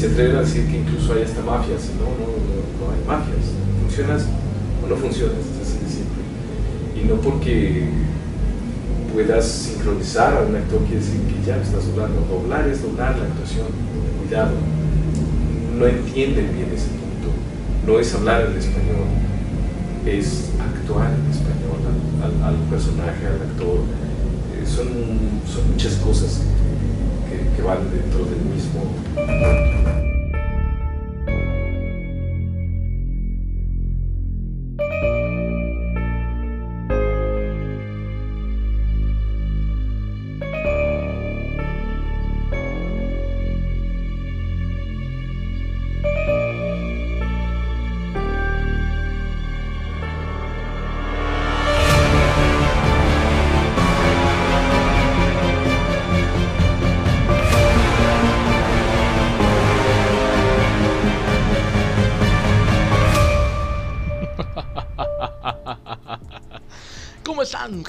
se atreven a decir que incluso hay hasta mafias. No, no, no, hay mafias. Funcionas o no funcionas. Y no porque puedas sincronizar a un actor quiere decir que ya estás doblando. Doblar es doblar la actuación. Cuidado. No entienden bien ese punto. No es hablar en español, es actuar en español al, personaje, al actor. Eh, son, son muchas cosas que van dentro del mismo.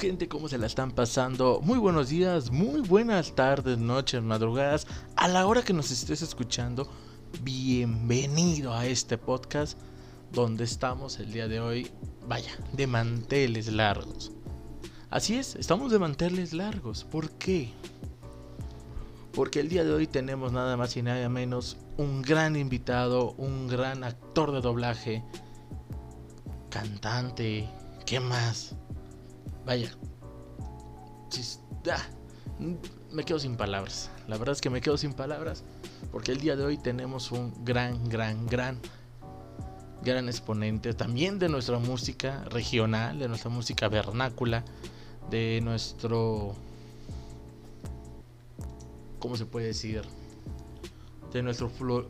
Gente? ¿Cómo se la están pasando? Muy buenos días, muy buenas tardes, noches, madrugadas. A la hora que nos estés escuchando, bienvenido a este podcast donde estamos el día de hoy, vaya, de manteles largos. Así es, estamos de manteles largos. ¿Por qué? Porque el día de hoy tenemos nada más y nada menos un gran invitado, un gran actor de doblaje, cantante, ¿qué más? Vaya. Ah, me quedo sin palabras. La verdad es que me quedo sin palabras. Porque el día de hoy tenemos un gran, gran, gran, gran exponente también de nuestra música regional, de nuestra música vernácula, de nuestro... ¿Cómo se puede decir? De nuestro flor...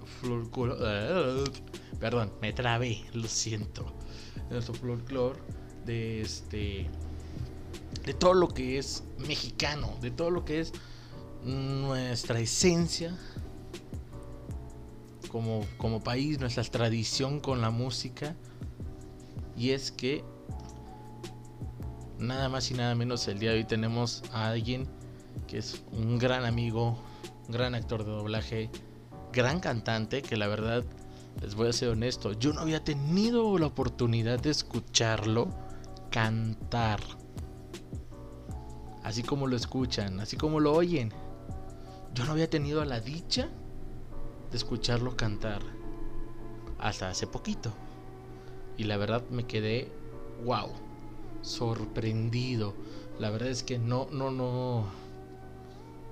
perdón, me trabé, lo siento. De nuestro folclore, de este de todo lo que es mexicano, de todo lo que es nuestra esencia como, como país, nuestra tradición con la música. Y es que nada más y nada menos el día de hoy tenemos a alguien que es un gran amigo, un gran actor de doblaje, gran cantante, que la verdad, les voy a ser honesto, yo no había tenido la oportunidad de escucharlo cantar así como lo escuchan, así como lo oyen. Yo no había tenido la dicha de escucharlo cantar hasta hace poquito. Y la verdad me quedé, wow, sorprendido. La verdad es que no, no, no.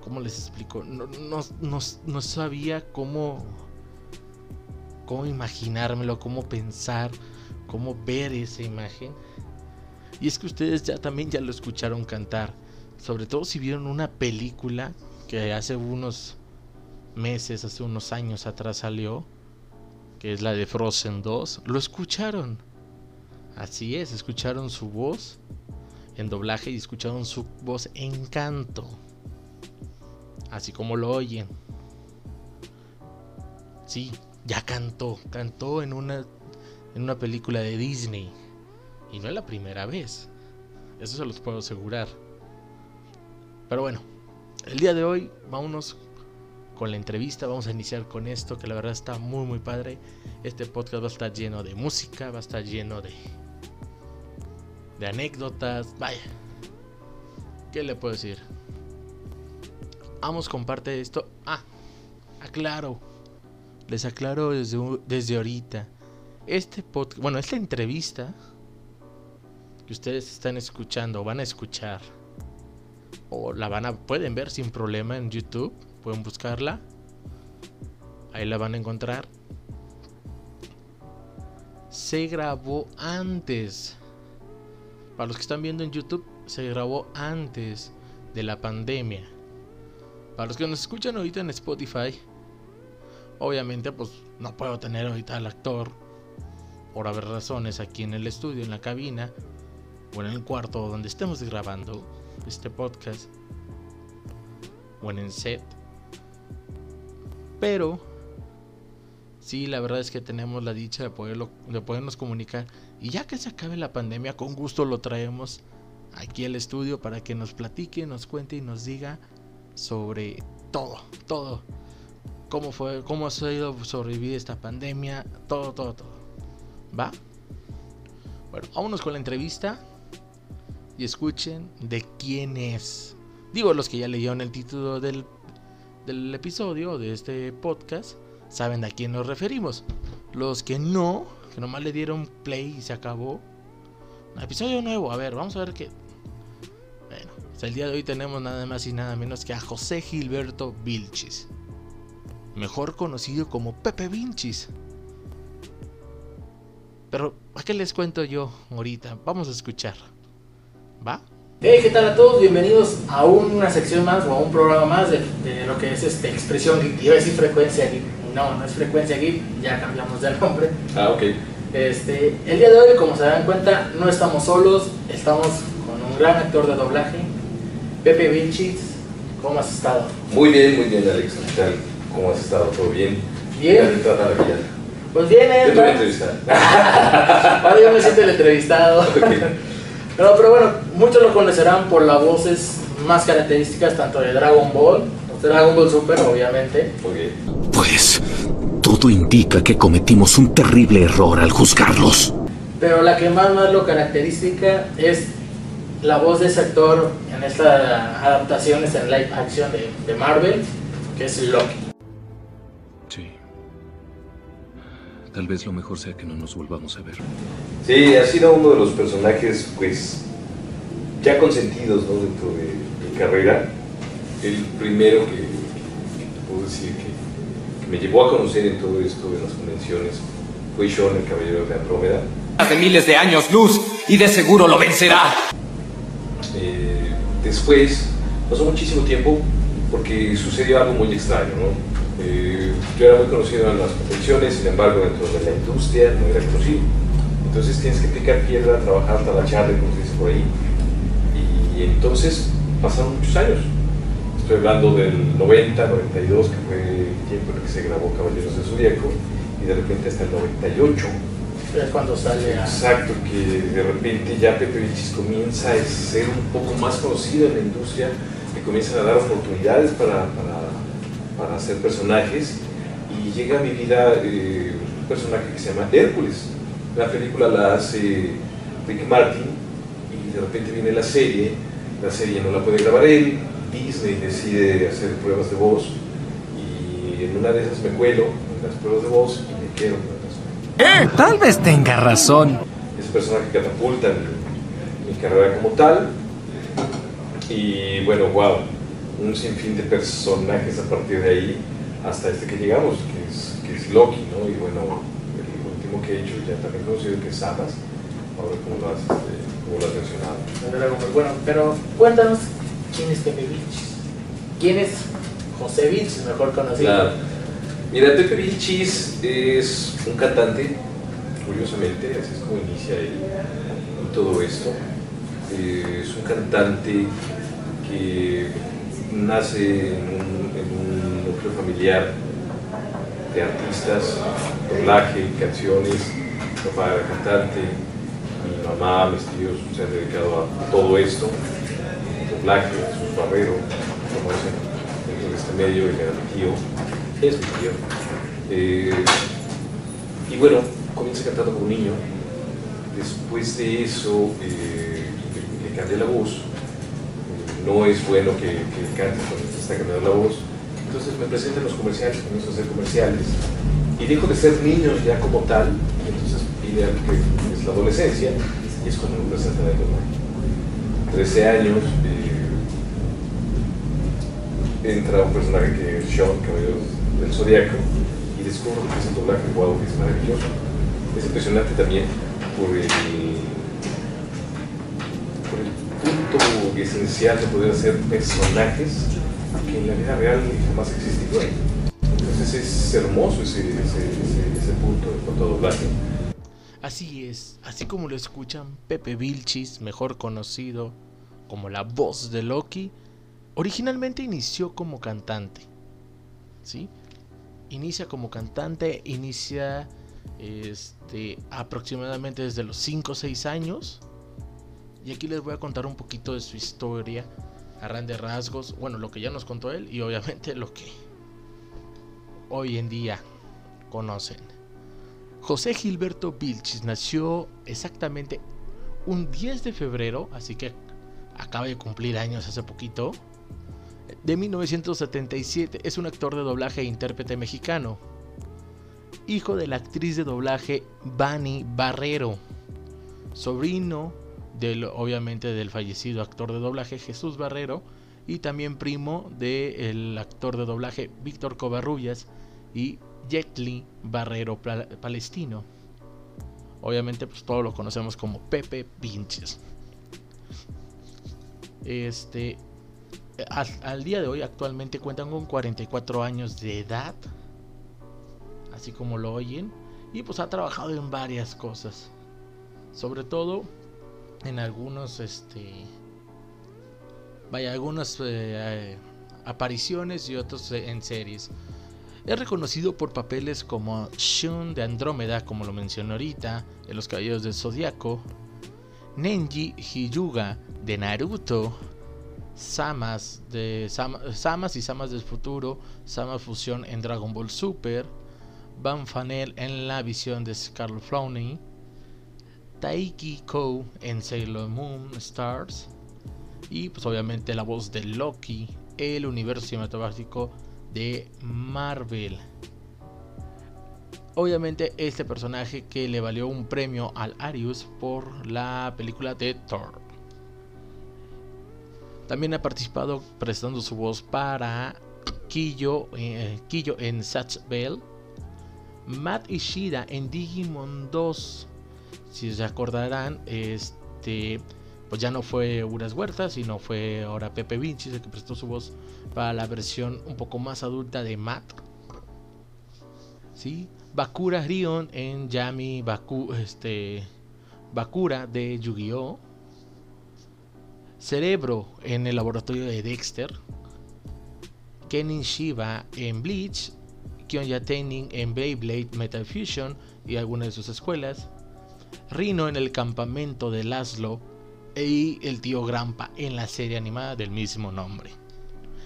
¿Cómo les explico? No, no, no, no sabía cómo. cómo imaginármelo, cómo pensar, cómo ver esa imagen. Y es que ustedes ya también ya lo escucharon cantar sobre todo si vieron una película que hace unos meses, hace unos años atrás salió, que es la de Frozen 2, lo escucharon. Así es, escucharon su voz en doblaje y escucharon su voz en canto. Así como lo oyen. Sí, ya cantó, cantó en una en una película de Disney. Y no es la primera vez. Eso se los puedo asegurar. Pero bueno, el día de hoy vámonos con la entrevista, vamos a iniciar con esto que la verdad está muy muy padre. Este podcast va a estar lleno de música, va a estar lleno de de anécdotas, vaya. ¿Qué le puedo decir? Vamos, comparte esto. Ah, aclaro. Les aclaro desde, desde ahorita. Este podcast, bueno, esta entrevista que ustedes están escuchando, van a escuchar o la van a pueden ver sin problema en YouTube, pueden buscarla. Ahí la van a encontrar. Se grabó antes. Para los que están viendo en YouTube, se grabó antes de la pandemia. Para los que nos escuchan ahorita en Spotify, obviamente pues no puedo tener ahorita al actor por haber razones aquí en el estudio, en la cabina o en el cuarto donde estemos grabando este podcast o en set. Pero sí, la verdad es que tenemos la dicha de, poderlo, de podernos comunicar. Y ya que se acabe la pandemia, con gusto lo traemos aquí al estudio para que nos platique, nos cuente y nos diga sobre todo, todo. cómo fue, cómo ha sido sobrevivir esta pandemia, todo, todo, todo. ¿Va? Bueno, vámonos con la entrevista y escuchen de quién es. Digo, los que ya leyeron el título del, del episodio de este podcast, saben a quién nos referimos. Los que no, que nomás le dieron play y se acabó. Episodio nuevo, a ver, vamos a ver qué. Bueno, el día de hoy tenemos nada más y nada menos que a José Gilberto Vilchis. Mejor conocido como Pepe Vinchis. Pero, ¿a qué les cuento yo ahorita? Vamos a escuchar. ¿Va? Hey, ¿qué tal a todos? Bienvenidos a una sección más o a un programa más de, de lo que es este, expresión geek. Iba a decir frecuencia geek. No, no es frecuencia geek, ya cambiamos de nombre. Ah, ok. Este, el día de hoy, como se dan cuenta, no estamos solos, estamos con un gran actor de doblaje, Pepe Vinchis. ¿Cómo has estado? Muy bien, muy bien, Alex. ¿Qué tal? ¿Cómo has estado? ¿Todo bien? Bien. Te trata la vida. Pues bien, Yo ¿eh? te voy a entrevistar. Ahora yo me siento el entrevistado. Ok. No, pero bueno, muchos lo conocerán por las voces más características tanto de Dragon Ball, Dragon Ball Super obviamente, Ok. Pues todo indica que cometimos un terrible error al juzgarlos. pero la que más, más lo característica es la voz de ese actor en estas adaptaciones en live action de, de Marvel, que es Loki. Tal vez lo mejor sea que no nos volvamos a ver. Sí, ha sido uno de los personajes, pues, ya consentidos, ¿no? Dentro de mi carrera. El primero que, que puedo decir que, que me llevó a conocer en todo esto de las convenciones fue Sean, el caballero de Andrómeda. de miles de años luz y de seguro lo vencerá. Eh, después, pasó muchísimo tiempo porque sucedió algo muy extraño, ¿no? Eh, yo era muy conocido en las convenciones, sin embargo, dentro de la industria no era conocido. Entonces tienes que picar piedra, trabajar hasta la charla, como se dice por ahí. Y, entonces pasaron muchos años. Estoy hablando del 90, 92, que fue el tiempo en el que se grabó Caballeros del Zodíaco, y de repente hasta el 98. Es cuando sale a... Exacto, que de repente ya Pepe Vilchis comienza a ser un poco más conocido en la industria, le comienzan a dar oportunidades para, para, para hacer personajes y llega a mi vida eh, un personaje que se llama Hércules. La película la hace Rick Martin y de repente viene la serie, la serie no la puede grabar él, Disney decide hacer pruebas de voz y en una de esas me cuelo en las pruebas de voz y me quedo personaje Tal vez tenga razón. ese personaje catapulta mi, mi carrera como tal. Y bueno, wow, un sinfín de personajes a partir de ahí hasta este que llegamos, que es, que es Loki, ¿no? Y bueno, el último que he hecho ya también conocido que es Samas, ahora cómo lo has, este, cómo lo has mencionado. Ball. Bueno, pero cuéntanos quién es Pepe Vilchis. ¿Quién es José Vilchis, mejor conocido? Claro. Mira, Pepe Vilchis es un cantante, curiosamente, así es como inicia él en todo esto. Eh, es un cantante que nace en un, en núcleo familiar de artistas, doblaje, canciones. Papá era cantante, mi mamá, mis tíos se han dedicado a todo esto, doblaje, Jesús Barrero, como dicen dentro de este medio, y era mi tío, es mi tío. Eh, y bueno, comienza cantando como niño. Después de eso, eh, le, le cambié la voz. No es bueno que, cantes cuando te está cambiando la voz. Entonces me presento en los comerciales, comienzo a hacer comerciales. Y dejo de ser niño ya como tal. Entonces algo que es la adolescencia. Y es cuando me presentan en el doblaje. 13 años. entra un personaje que es Sean, caballero del Zodíaco, y descubro que es un doblaje wow, que es maravilloso. Es impresionante también por el esencial de poder hacer personajes que en la vida real jamás existieron. Entonces es hermoso ese, ese, punto en cuanto doblaje. Así es, así como lo escuchan, Pepe Vilchis, mejor conocido como la voz de Loki, originalmente inició como cantante. ¿Sí? Inicia como cantante, inicia este, aproximadamente desde los 5 o 6 años. Y aquí les voy a contar un poquito de su historia a grandes rasgos. Bueno, lo que ya nos contó él y obviamente lo que hoy en día conocen. José Gilberto Vilchis nació exactamente un 10 de febrero, así que acaba de cumplir años hace poquito, de 1977. Es un actor de doblaje e intérprete mexicano. Hijo de la actriz de doblaje Bani Barrero. Sobrino del, obviamente, del fallecido actor de doblaje Jesús Barrero. Y también primo del actor de doblaje Víctor Covarrubias y Jetli Barrero Palestino. Obviamente, pues todos lo conocemos como Pepe Pinches. Este, al, día de hoy actualmente cuentan con 44 años de edad, así como lo oyen, y pues ha trabajado en varias cosas, sobre todo en algunos, este, vaya, algunas eh, apariciones y otros en series. Es reconocido por papeles como Shun de Andrómeda, como lo mencioné ahorita, en Los Caballeros del Zodiaco, Nenji Hiyuga de Naruto, Samas, de Samas y Samas del futuro, Sama Fusión en Dragon Ball Super, Van Fanel en la visión de Scarlet Flowney, Taiki Kou en Sailor Moon Stars y pues obviamente la voz de Loki, el universo cinematográfico de Marvel. Obviamente este personaje que le valió un premio al Arius por la película de Thor. También ha participado prestando su voz para Kiyo, eh, en Satch Bell, Matt Ishida en Digimon 2. Si se acordarán, este pues ya no fue Uras Huerta, sino fue ahora Pepe Vinci el que prestó su voz para la versión un poco más adulta de Matt. ¿Sí? Bakura Rion en Yami Baku, este, Bakura de Yu-Gi-Oh! Cerebro en el laboratorio de Dexter. Kenin Shiba en Bleach. Kyonya Taining en Beyblade Metal Fusion y algunas de sus escuelas. Rino en el campamento de Laszlo y el tío Grampa en la serie animada del mismo nombre.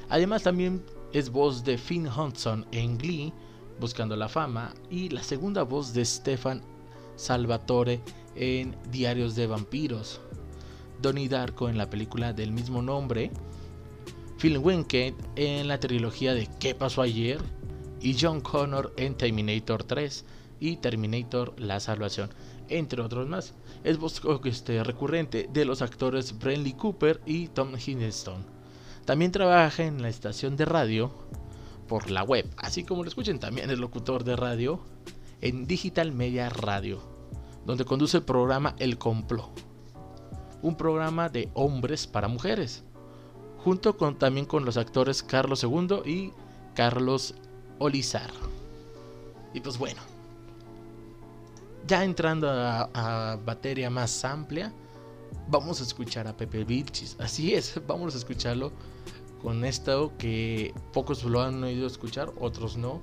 Además también es voz de Finn Hudson en Glee, Buscando la Fama, y la segunda voz de Stefan Salvatore en Diarios de Vampiros, Donnie Darko en la película del mismo nombre, Phil Winkett en la trilogía de ¿Qué pasó ayer? y John Connor en Terminator 3 y Terminator La Salvación entre otros más. Es voz este, recurrente de los actores Brenly Cooper y Tom Hiddleston. También trabaja en la estación de radio por la web, así como lo escuchen también el locutor de radio en Digital Media Radio, donde conduce el programa El Complot, un programa de hombres para mujeres, junto con también con los actores Carlos II y Carlos Olizar. Y pues bueno, ya entrando a, batería más amplia, vamos a escuchar a Pepe Vilchis. Así es, vamos a escucharlo con esto que pocos lo han oído escuchar, otros no.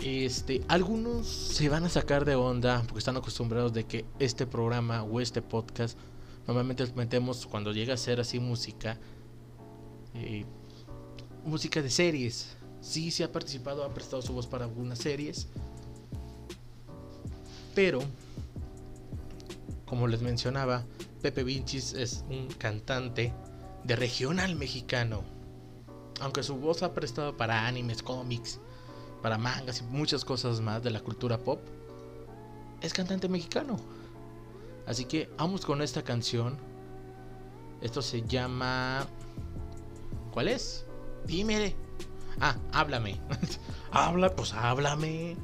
Este, algunos se van a sacar de onda porque están acostumbrados de que este programa o este podcast normalmente metemos cuando llega a ser así música, eh, música de series. Sí, sí ha participado, ha prestado su voz para algunas series pero, como les mencionaba, Pepe Vinchis es un cantante de regional mexicano. Aunque su voz ha prestado para animes, cómics, para mangas y muchas cosas más de la cultura pop, es cantante mexicano. Así que vamos con esta canción. Esto se llama... ¿Cuál es? Dime. Ah, háblame. Habla, pues háblame.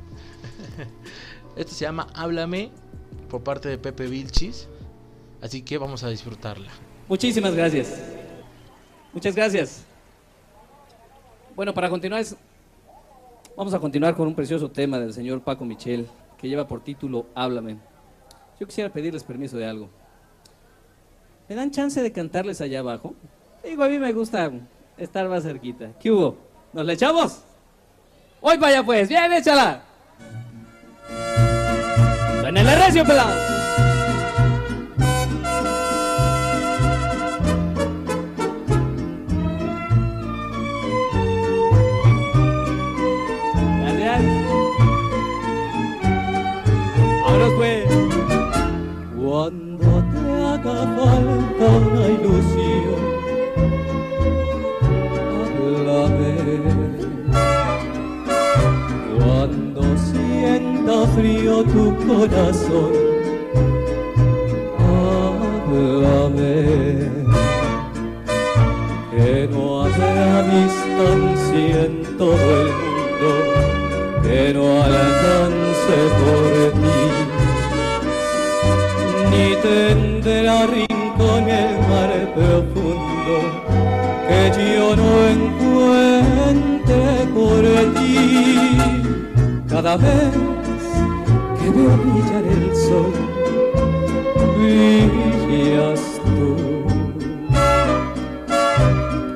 Esto se llama Háblame por parte de Pepe Vilchis. Así que vamos a disfrutarla. Muchísimas gracias. Muchas gracias. Bueno, para continuar, vamos a continuar con un precioso tema del señor Paco Michel que lleva por título Háblame. Yo quisiera pedirles permiso de algo. ¿Me dan chance de cantarles allá abajo? Digo, a mí me gusta estar más cerquita. ¿Qué hubo? ¿Nos le echamos? Hoy para allá pues, bien, échala el recio pelado. Gracias. Ahora pues. Cuando te haga falta una ilusión frío tu corazón, háblame. Que no habrá distancia en todo el mundo que no alcance por ti ni tendrá rincón el mar profundo que yo no encuentre por ti. Cada vez veo brillar el sol, brillas tú.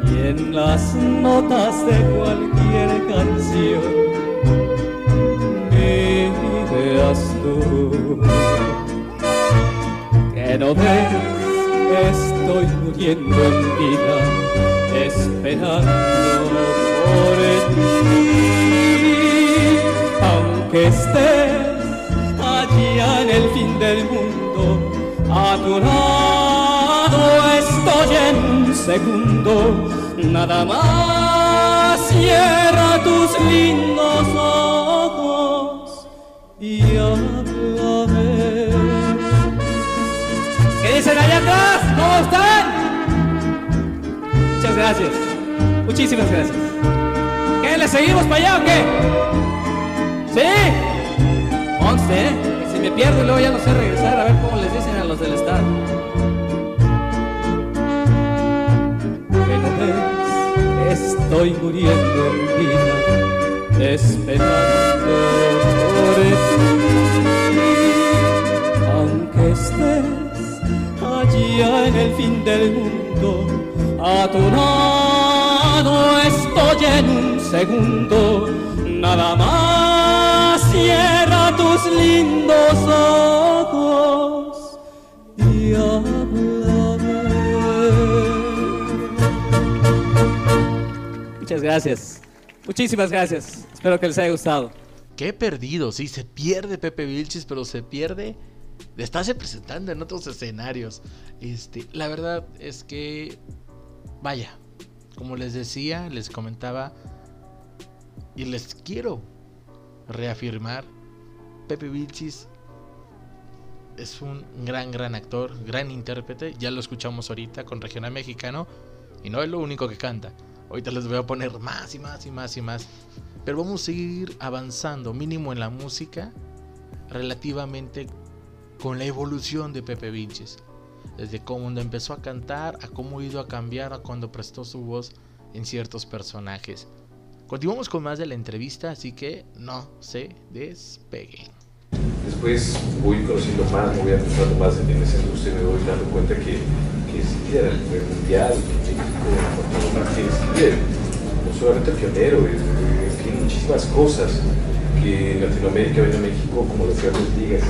Y en las notas de cualquier canción, vivirás tú que no ves, estoy muriendo en vida, esperando por ti. Aunque estés en el fin del mundo, a tu lado estoy en un segundo, nada más cierra tus lindos ojos y háblame. ¿Qué dicen allá atrás? ¿Cómo están? Muchas gracias. Muchísimas gracias. ¿Qué? ¿Le seguimos para allá o qué? ¿Sí? Conste, ¿eh? Pierdo y luego ya no sé regresar, a ver cómo les dicen a los del Estado. Estoy muriendo en vida, esperando por ti. Aunque estés allá en el fin del mundo, a tu lado estoy en un segundo, nada más lindos ojos y. Muchas gracias, muchísimas gracias, espero que les haya gustado. Qué perdido, sí, se pierde Pepe Vilchis, pero se pierde de estarse presentando en otros escenarios. Este, la verdad es que, vaya, como les decía, les comentaba y les quiero reafirmar, Pepe Vilchis es un gran, gran actor, gran intérprete. Ya lo escuchamos ahorita con Regional Mexicano y no es lo único que canta. Ahorita les voy a poner más y más y más y más. Pero vamos a seguir avanzando, mínimo en la música, relativamente con la evolución de Pepe Vilches. Desde cuando empezó a cantar, a cómo ha ido a cambiar, a cuando prestó su voz en ciertos personajes. Continuamos con más de la entrevista, así que no se despeguen. Después voy conociendo más, me voy adentrando más en esa industria y me voy dando cuenta que, que es líder a nivel mundial, que México parte es no solamente pionero, es, es, tiene muchísimas cosas que en Latinoamérica ven a México como las grandes ligas.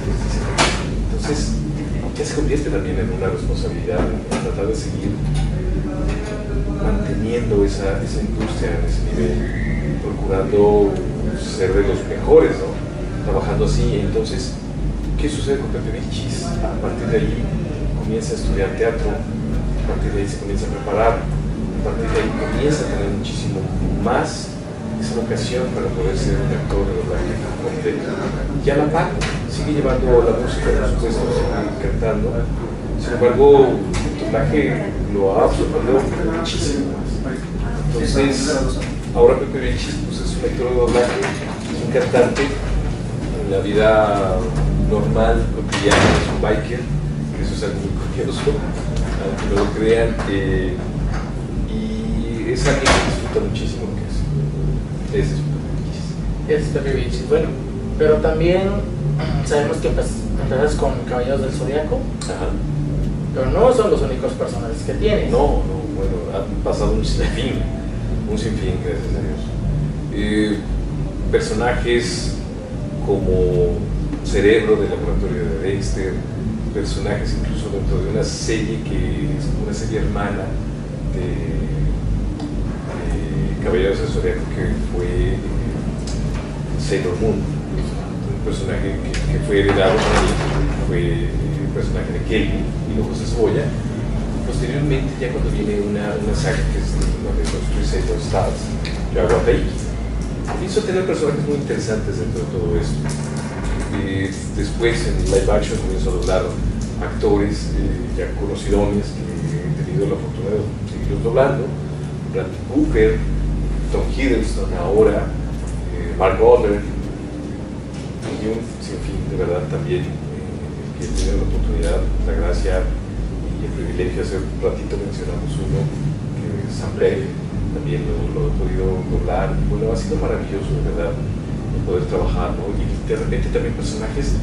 Entonces, ya se convierte también en una responsabilidad en tratar de seguir manteniendo esa, esa industria en ese nivel, procurando ser de los mejores. Trabajando así. Entonces, ¿qué sucede con Pepe Vilchis? A partir de ahí comienza a estudiar teatro, a partir de ahí se comienza a preparar, a partir de ahí comienza a tener muchísimo más esa vocación para poder ser un actor de doblaje completo. Y a la par, sigue llevando la música, por supuesto, sigue cantando. Sin embargo, el doblaje lo ha absorbido muchísimo más. Entonces, ahora Pepe Vilchis pues, es un actor de doblaje, un cantante, en la vida normal, cotidiana, es un biker, que eso es algo muy curioso, aunque no lo crean, eh, y es alguien que disfruta muchísimo lo que hace. Es Vilchis. Es Vilchis, bueno, pero también sabemos que empezaste con Caballeros del Zodiaco, Ajá. pero no son los únicos personajes que tienes. No, no, bueno, ha pasado un sinfín, un sinfín, gracias a Dios. Eh, personajes como Cerebro del laboratorio de Dexter, personajes incluso dentro de una serie que es una serie hermana de, de Caballeros del Zodiaco que fue eh, Sailor Moon, un personaje que, fue heredado fue el personaje de Kelly y luego se Cebolla. Posteriormente, ya cuando viene una, saga que es la de los Crusader Stars, yo hago a Taiki. A tener personajes muy interesantes dentro de todo esto. Eh, después en live action comienzo a doblar actores eh, ya conocidones que he tenido la fortuna de seguirlos doblando. Bradley Cooper, Tom Hiddleston ahora, eh, Mark Wahlberg, y un sinfín de verdad también eh, que he tenido la oportunidad, la gracia y el privilegio. Hace un ratito mencionamos uno que es Sam Blake, también lo, he podido doblar. Bueno, ha sido maravilloso, de verdad, el poder trabajar. Y de repente también personajes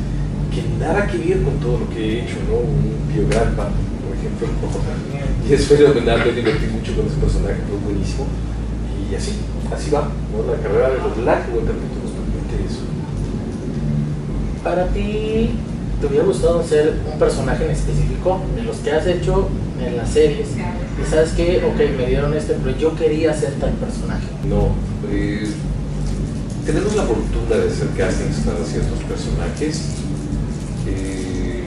que nada que ver con todo lo que he hecho, ¿no? Un Pio Grandpa, por ejemplo, y es fenomenal, me divertí mucho con ese personaje, fue buenísimo. Y así, así va. La carrera de doblaje, bueno, también nos permite eso. Para ti, ¿te hubiera gustado ser un personaje en específico de los que has hecho en las series? Y sabes que, ok, me dieron este, pero yo quería ser tal personaje. No, eh, tenemos la fortuna de hacer castings para ciertos personajes. Eh,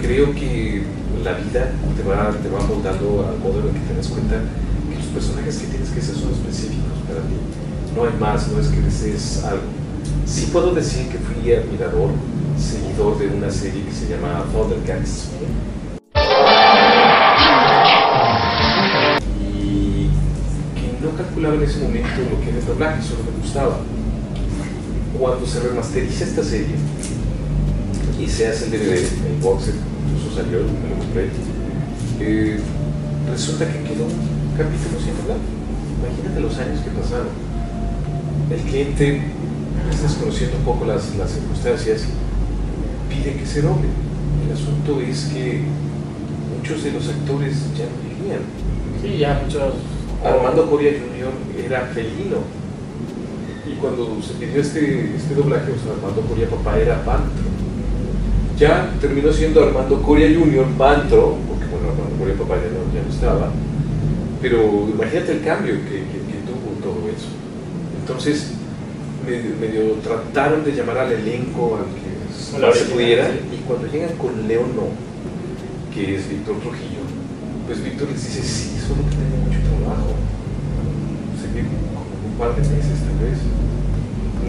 creo que la vida te va, te va moldando al modo en el que te das cuenta que los personajes que tienes que hacer son específicos para ti. No hay más, no es que desees algo. Sí puedo decir que fui admirador, seguidor de una serie que se llama Thundercats. En ese momento lo que era el doblaje, solo me gustaba. Cuando se remasteriza esta serie y se hace el DVD, el box set, incluso salió, me lo compré, eh, resulta que quedó un capítulo sin doblar. Imagínate los años que pasaron. El cliente, estás conociendo un poco las, las circunstancias, pide que se doble. El asunto es que muchos de los actores ya no vivían. Sí, ya muchos. Armando Coria Jr. era felino. Y cuando se pidió este, este doblaje, sea, Armando Coria Papá era Pantro. Ya terminó siendo Armando Coria Jr. Pantro, porque bueno, Armando Coria Papá ya no, ya no estaba. Pero imagínate el cambio que, que, que tuvo todo eso. Entonces, medio, medio trataron de llamar al elenco al que se pudiera. Y cuando llegan con Leono, que es Víctor Trujillo, pues Víctor les dice, sí, solo que tengo mucho trabajo. Seguir como un par de meses tal vez.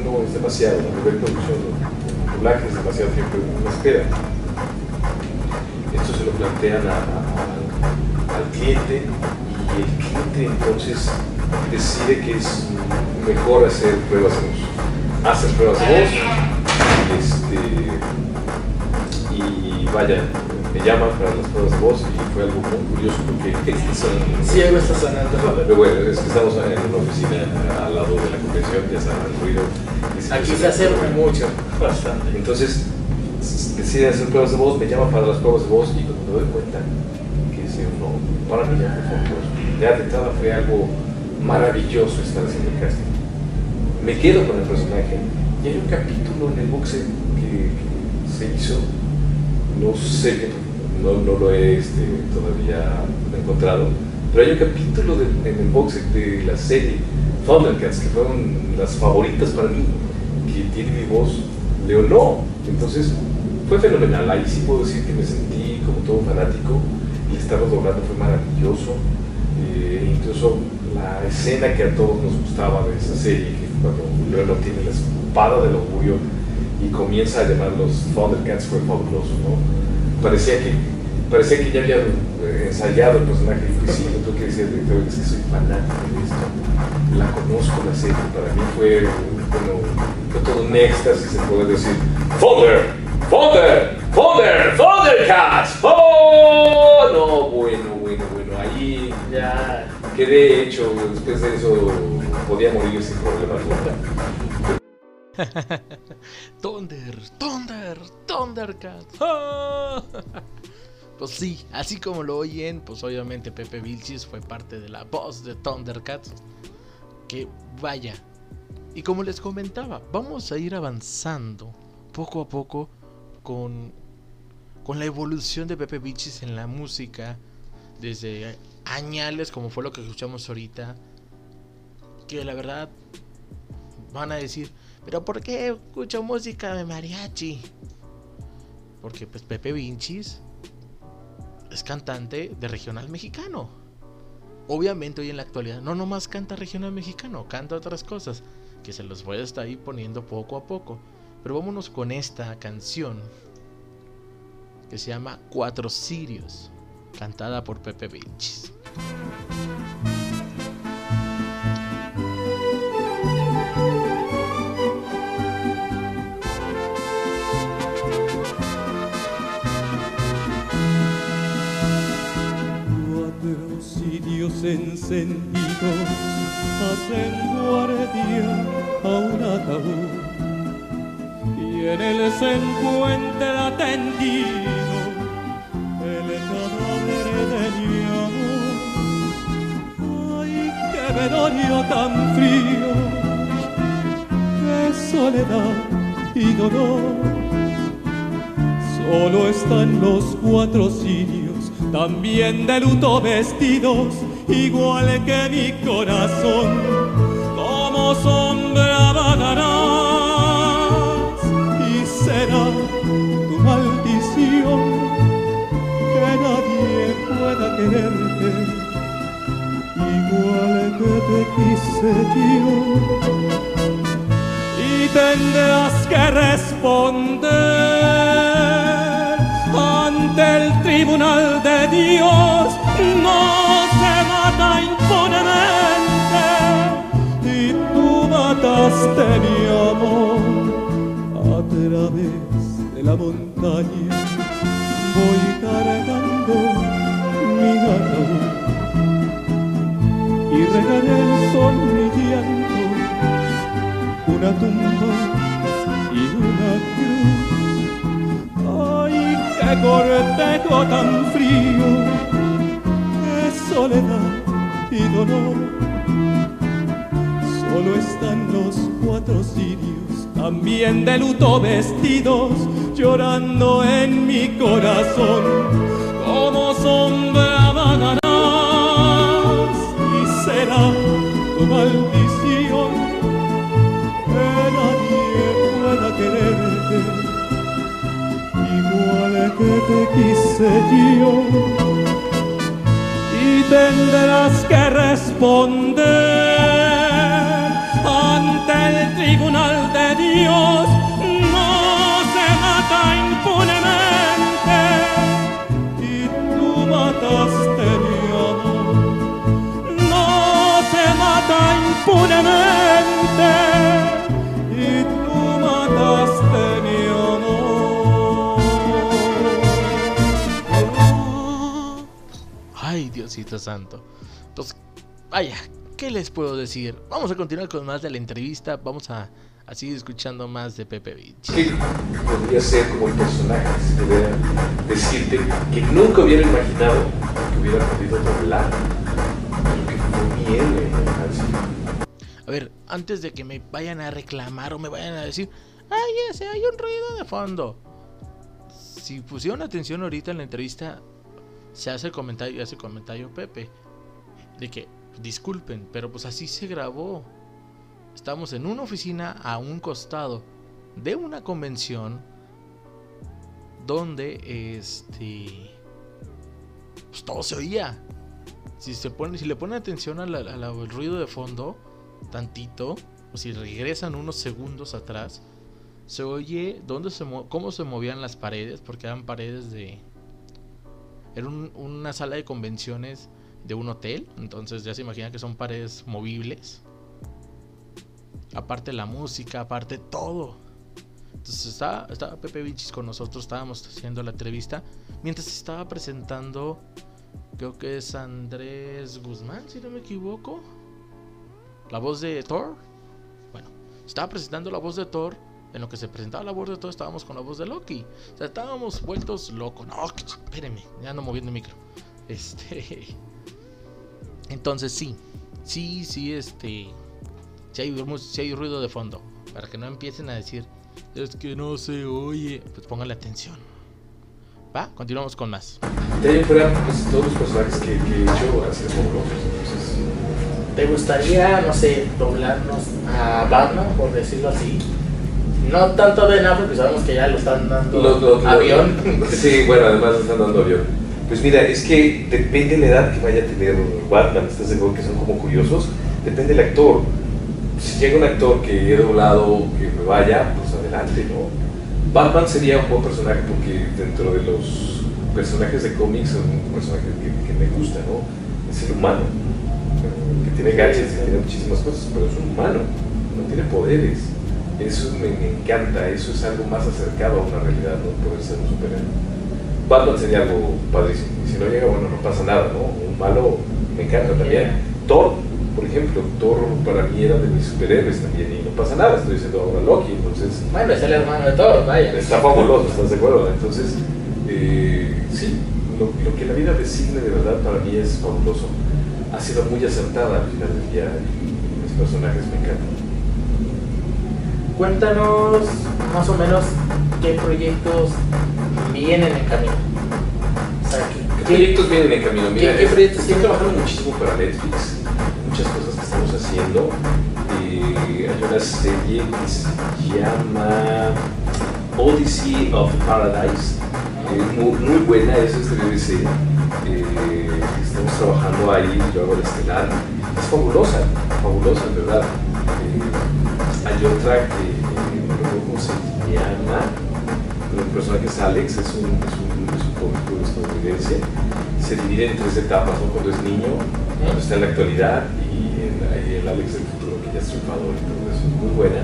No es demasiado, la nivel producción, doblaje es demasiado tiempo una espera. Esto se lo plantean al cliente y el cliente entonces decide que es mejor hacer pruebas de voz. Hacen pruebas de voz este, y vaya, me llaman para las pruebas de voz y fue algo muy curioso porque son, Sí, algo está sonando. pero bueno, es que estamos en una oficina al lado de la convención, ya saben, el ruido. Aquí se hace mucho, bastante. Entonces, s- decide hacer pruebas de voz, me llama para las pruebas de voz y cuando me doy cuenta que ese no, para mí ya fue fabuloso. Ya de entrada fue algo maravilloso estar haciendo el casting. Me quedo con el personaje y hay un capítulo en el boxe que, que se hizo, no sé, no, no lo he este, todavía encontrado, pero hay un capítulo en el boxe de la serie Thundercats que fueron las favoritas para mí, que tiene mi voz Leonó. Entonces fue fenomenal, ahí sí puedo decir que me sentí como todo fanático y estarlo doblando fue maravilloso. Eh, incluso la escena que a todos nos gustaba de esa serie, que cuando Leonó tiene la espada del augurio y comienza a llamar los Thundercats fue fabuloso, ¿no? Parecía que, parecía que ya había eh, ensayado el personaje pues sí, lo tengo que decir, director, es que soy fanático de esto. La conozco la serie, para mí fue, bueno, fue todo un éxtasis el poder decir Thunder, Thunder, Thunder, Thundercats, ¡Oh! No, bueno, bueno, bueno, ahí Ya. quedé hecho, después de eso podía morir sin problema alguno. Thunder, Thunder, Thundercats. ¡Ah! Pues sí, así como lo oyen, pues obviamente Pepe Vilchis fue parte de la voz de Thundercats. Que vaya. Y como les comentaba, vamos a ir avanzando poco a poco con, con la evolución de Pepe Vilchis en la música. Desde añales, como fue lo que escuchamos ahorita. Que la verdad van a decir, ¿Pero por qué escucho música de mariachi? Porque pues Pepe Vinchis es cantante de regional mexicano. Obviamente hoy en la actualidad no nomás canta regional mexicano, canta otras cosas que se los voy a estar ahí poniendo poco a poco. Pero vámonos con esta canción que se llama Cuatro Sirios, cantada por Pepe Vinchis. Sirios encendidos hacen guardia a un ataúd y en él se encuentra el cadáver de mi amor. Ay, qué velorio tan frío, qué soledad y dolor. Solo están los cuatro sirios, también de luto vestidos, igual que mi corazón. Como sombra vagarás y será tu maldición que nadie pueda quererte, igual que te quise yo y tendrás que responder ante el tribunal de Dios. Mi amor a través de la montaña. Voy cargando mi ataúd y regaré el sol mi llanto una tumba y una cruz. Ay, qué cortejo tan frío, qué soledad y dolor. Solo están los cuatro sirios, también de luto vestidos, llorando en mi corazón, como sombra vagarás y será tu maldición. Que nadie pueda quererte igual que te quise yo. Y tendrás que responder Dios no se mata impunemente y tú mataste mi amor no se mata impunemente y tú mataste mi amor. Ay, Diosito Santo. Entonces, vaya, ¿qué les puedo decir? Vamos a continuar con más de la entrevista. Vamos a, a seguir escuchando más de Pepe. ¿Qué podría ser como el personaje? Si pudiera decirte que nunca hubiera imaginado que hubiera podido doblar. Lo que fue bien así. A ver, antes de que me vayan a reclamar o me vayan a decir, ay, ese hay un ruido de fondo. Si pusieron atención ahorita en la entrevista, se hace el comentario, hace el comentario Pepe, de que disculpen, pero pues así se grabó. Estamos en una oficina a un costado de una convención donde este pues todo se oía. Si se pone, si le ponen atención al, al- ruido de fondo, tantito, o si regresan unos segundos atrás, se oye dónde se mo- cómo se movían las paredes, porque eran paredes de. Era un- una sala de convenciones de un hotel, entonces ya se imagina que son paredes movibles. Aparte la música, aparte todo. Entonces estaba, estaba Pepe Vichis con nosotros, estábamos haciendo la entrevista, mientras estaba presentando, creo que es Andrés Guzmán, si no me equivoco. La voz de Thor. Bueno, estaba presentando la voz de Thor. En lo que se presentaba la voz de Thor, estábamos con la voz de Loki. O sea, estábamos vueltos locos. No, espérenme, ya ando moviendo el micro. Este. Entonces, sí, sí, sí, este. Si hay, sí hay ruido de fondo. Para que no empiecen a decir, es que no se oye. Pues pónganle atención. Va, continuamos con más. De ahí fuera, pues todos los personajes que, que he hecho han sido como locos. Entonces, ¿Te gustaría, no sé, doblarnos a Batman, por decirlo así? No tanto Ben Affleck, pues sabemos que ya lo están dando Lo- lo- lo- avión. Sí, bueno, además le están dando avión. Pues mira, es que depende de la edad que vaya a tener Batman, ¿estás seguro que son como curiosos? Depende del actor. Si llega un actor que he doblado, que me vaya, pues adelante, ¿no? Batman sería un buen personaje porque dentro de los personajes de cómics es un personaje que, que me gusta, ¿no? Es el humano, que tiene gadgets y tiene muchísimas cosas, pero es un humano, no tiene poderes. Eso me, me encanta, eso es algo más acercado a una realidad, no poder ser un superhéroe. Batman sería algo padrísimo. Y si no llega, bueno, no pasa nada, ¿no? Un malo me encanta también. Thor, por ejemplo, Thor para mí era de mis superhéroes también y no pasa nada, estoy diciendo ahora Loki, entonces Bueno, es el hermano de Thor, vaya. está fabuloso, ¿estás de acuerdo? Entonces, eh, sí, lo, lo que la vida designe de verdad para mí es fabuloso. Ha sido muy acertada al final del día y mis personajes me encantan. Cuéntanos más o menos qué proyectos vienen en camino. O sea, ¿Qué ¿qué, proyectos vienen en camino? Mira, ¿Qué- qué proyectos estoy trabajando muchísimo para Netflix, muchas cosas que estamos haciendo. Eh, hay una serie que se llama Odyssey of Paradise, eh, muy, muy buena, es este BBC. Eh, estamos trabajando ahí, yo hago el estelar. Es fabulosa, fabulosa, en verdad. Hay otra que, no recuerdo cómo se llama, el personaje es Alex, es un, es un, es un cómico estadounidense. Se divide en tres etapas, ¿no? cuando es niño, cuando está en la actualidad y el, el Alex del futuro que ya es triunfador y. Es muy buena.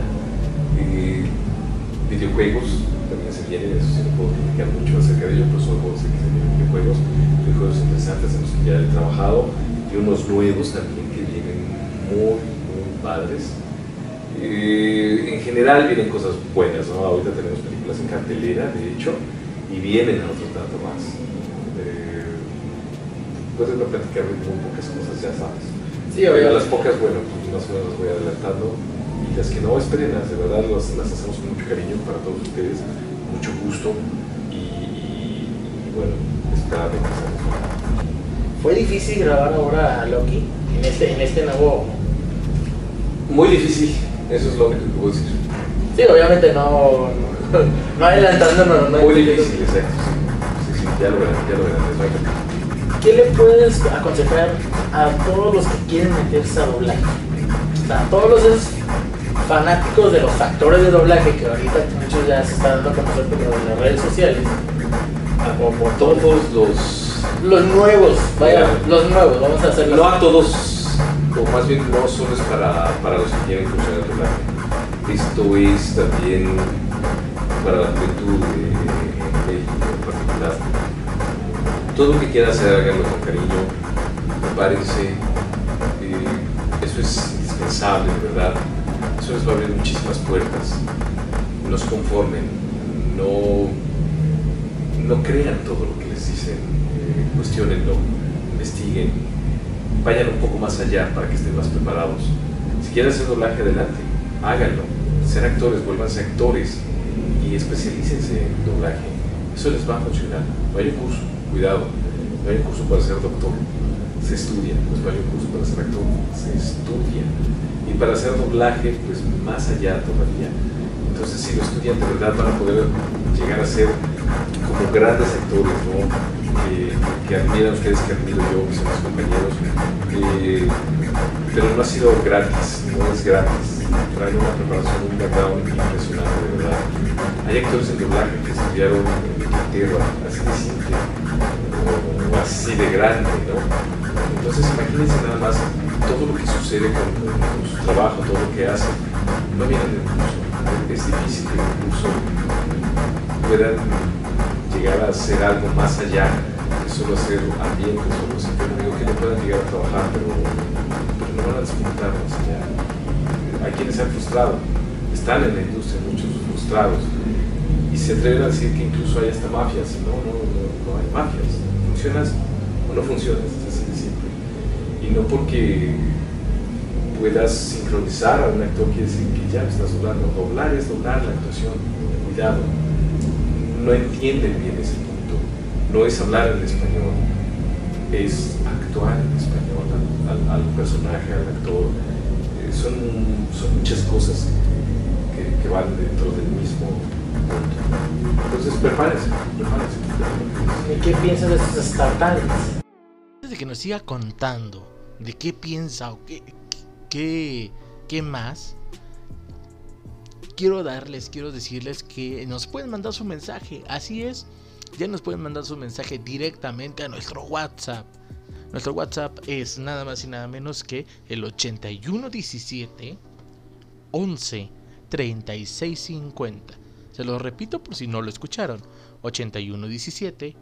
Eh, videojuegos también se vienen, eso sí no puedo platicar mucho acerca de ello, pero solo puedo decir que se vienen videojuegos, videojuegos interesantes en los que ya he trabajado y unos nuevos también que vienen muy, muy padres. Eh, en general vienen cosas buenas, ¿no? Ahorita tenemos películas en cartelera, de hecho, y vienen a otro tanto más. Eh, puedes no platicar muy pocas cosas, ya sabes. Sí, obviamente. las pocas, bueno, pues más o menos las voy adelantando. Y las que no, espérenlas, de verdad las, las hacemos con mucho cariño para todos ustedes, mucho gusto. Y, y- y bueno, esperar que. ¿Fue difícil grabar ahora a Loki en este, en este nuevo... Muy difícil, eso es lo único que puedo decir. Sí, obviamente no, no, no adelantándonos. no Muy difícil, exacto. Sí, sí, ya lo verán, ya lo verán. ¿Qué le puedes aconsejar a todos los que quieren meterse a doblaje? O sea, a todos esos fanáticos de los actores de doblaje que ahorita muchos ya se están dando a conocer por las redes sociales. Ah, Por, por todos los Los nuevos, vaya, los nuevos, vamos a hacerlo. No a todos, o más bien no solo es para, para los que escuchar el doblaje. Esto es también para la juventud de México en particular. Todo lo que quieran hacer, háganlo con cariño, prepárense. eh, eso es indispensable, de verdad. Eso les va a abrir muchísimas puertas. No se conformen, no, no crean todo lo que les dicen, eh, cuestionenlo, investiguen, vayan un poco más allá para que estén más preparados. Si quieren hacer doblaje, adelante, háganlo. Ser actores, vuélvanse actores y especialícense en doblaje. Eso les va a funcionar. No hay un curso, cuidado, no hay un curso para ser doctor. Se estudia, pues no un curso para ser actor, se estudia. Y para hacer doblaje, pues más allá todavía. Entonces, si lo estudian, de verdad van a poder llegar a ser como grandes actores, ¿no? Que, que admiran ustedes, que admiro yo, mis compañeros. Eh, pero no ha sido gratis, no es gratis. Traen una preparación, un background impresionante, de verdad. Hay actores en doblaje que estudiaron en Inglaterra, así de simple, o así de grande, ¿no? Entonces, imagínense nada más todo lo que sucede con, su trabajo, todo lo que hacen. No vienen del curso. Es difícil que el curso puedan llegar a hacer algo más allá de solo hacer ambiente, solo hacer, no digo que no puedan llegar a trabajar, pero, no van a disfrutar más allá. Hay quienes se han frustrado, están en la industria muchos frustrados y se atreven a decir que incluso hay hasta mafias. No, no, no, no hay mafias. Funcionas o no funcionas, es así de simple. Y no porque puedas sincronizar a un actor quiere decir que ya estás doblando. Doblar es doblar la actuación. Cuidado. No entienden bien ese punto. No es hablar en español, es actuar en español al, al- al personaje, al actor. Eh, son, son muchas cosas que, que van dentro del mismo punto. Entonces, prepárense, prepárense. ¿Y qué piensas de estos Star Talents? Antes de que nos siga contando de qué piensa o qué, qué, qué más, quiero darles, quiero decirles que nos pueden mandar su mensaje. Así es, ya nos pueden mandar su mensaje directamente a nuestro WhatsApp. Nuestro WhatsApp es nada más y nada menos que el 8117 11 36 50. Se lo repito por si no lo escucharon. 8117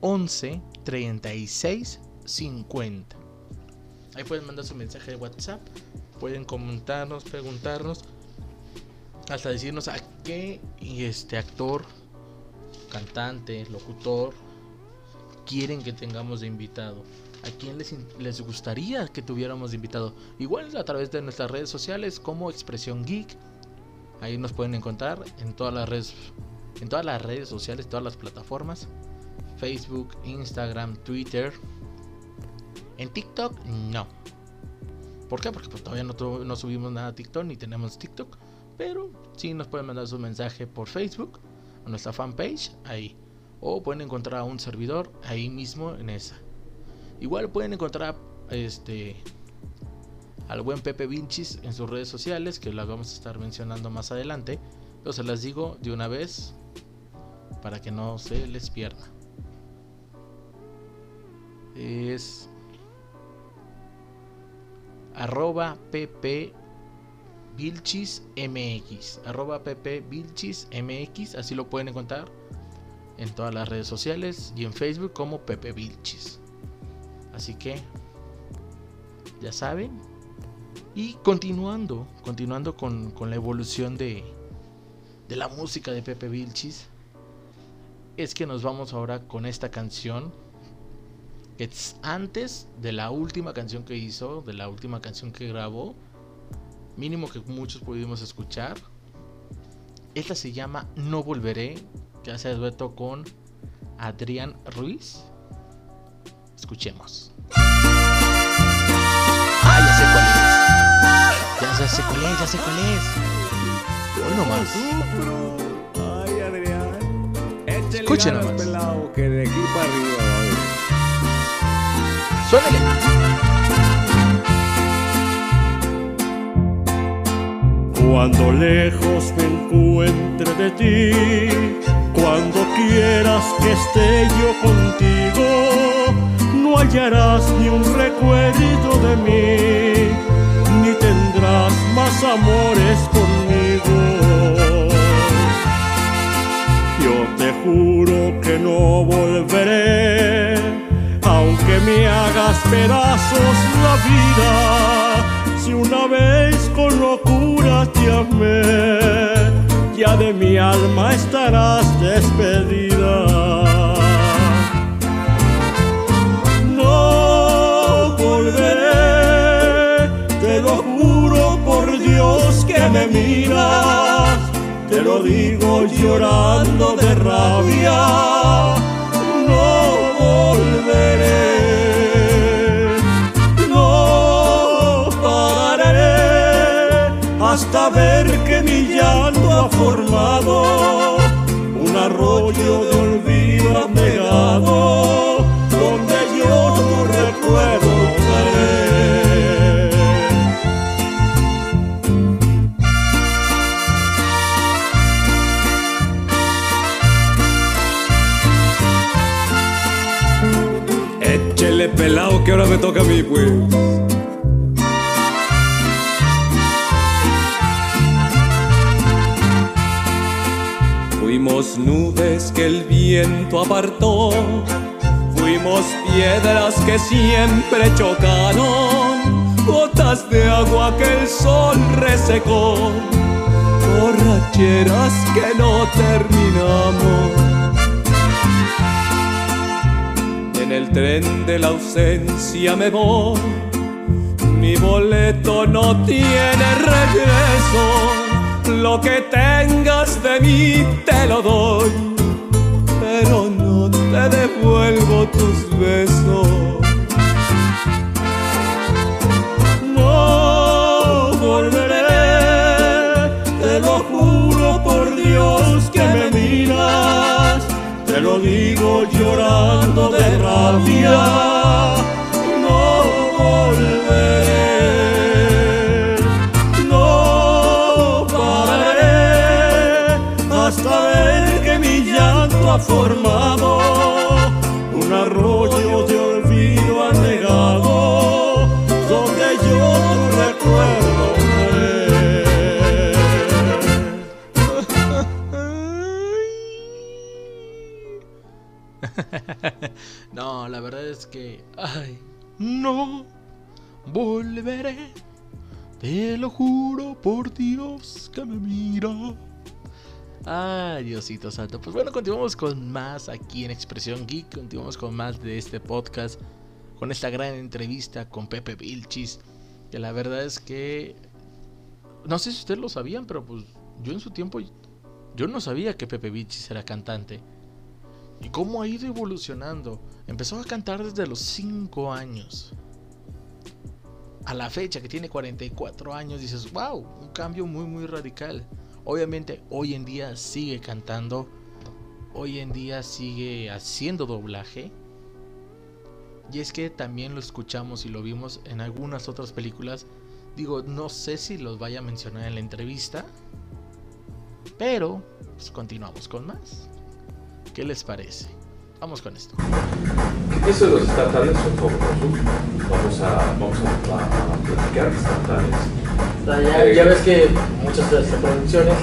11 36 50. Ahí pueden mandar su mensaje de WhatsApp, pueden comentarnos, preguntarnos, hasta decirnos a qué este actor, cantante, locutor quieren que tengamos de invitado. ¿A quién les, les gustaría que tuviéramos de invitado? Igual a través de nuestras redes sociales como Expresión Geek. Ahí nos pueden encontrar en todas las redes, en todas las redes sociales, todas las plataformas. Facebook, Instagram, Twitter. En TikTok, no. ¿Por qué? Porque pues, todavía no, no subimos nada a TikTok ni tenemos TikTok. Pero sí nos pueden mandar su mensaje por Facebook, a nuestra fanpage, ahí. O pueden encontrar a un servidor ahí mismo en esa. Igual pueden encontrar este al buen Pepe Vinchis en sus redes sociales, que las vamos a estar mencionando más adelante. Pero se las digo de una vez para que no se les pierda. Es arroba pp vilchis mx arroba pp vilchis mx así lo pueden encontrar en todas las redes sociales y en facebook como pepe vilchis. Así que ya saben. Y continuando continuando con, con la evolución de de la música de pepe vilchis es que nos vamos ahora con esta canción que es antes de la última canción que hizo, de la última canción que grabó, mínimo que muchos pudimos escuchar. Esta se llama No Volveré, que hace dueto con Adrián Ruiz. Escuchemos. Ah, ya sé cuál es. Ya, ya sé cuál es, ya sé cuál es. Hoy nomás. Ay, Adrián. Escuchen nomás. Cuando lejos me encuentre de ti, cuando quieras que esté yo contigo, no hallarás ni un recuerdo de mí, ni tendrás más amores conmigo. Yo te juro que no volveré, aunque me hagas pedazos la vida. Si una vez con locura te amé, ya de mi alma estarás despedida. No volveré, te lo juro por Dios que me miras, te lo digo llorando de rabia. Ausencia que. Ay, no volveré. Te lo juro por Dios que me mira. Ay, Diosito Santo. Pues bueno, continuamos con más aquí en Expresión Geek. Continuamos con más de este podcast. Con esta gran entrevista con Pepe Vilchis. Que la verdad es que. No sé si ustedes lo sabían, pero pues yo en su tiempo. Yo no sabía que Pepe Vilchis era cantante. Y cómo ha ido evolucionando. Empezó a cantar desde los 5 años. A la fecha que tiene 44 años dices, wow, un cambio muy muy radical. Obviamente hoy en día sigue cantando. Hoy en día sigue haciendo doblaje. Y es que también lo escuchamos y lo vimos en algunas otras películas. Digo, no sé si los vaya a mencionar en la entrevista. Pero, pues continuamos con más. ¿Qué les parece? Vamos con esto. ¿Qué pienso de los Star Talents? Son fabulosos. Vamos a, vamos a, a, a platicar de Star Talents. O sea, ya, ya ves que muchas de las producciones,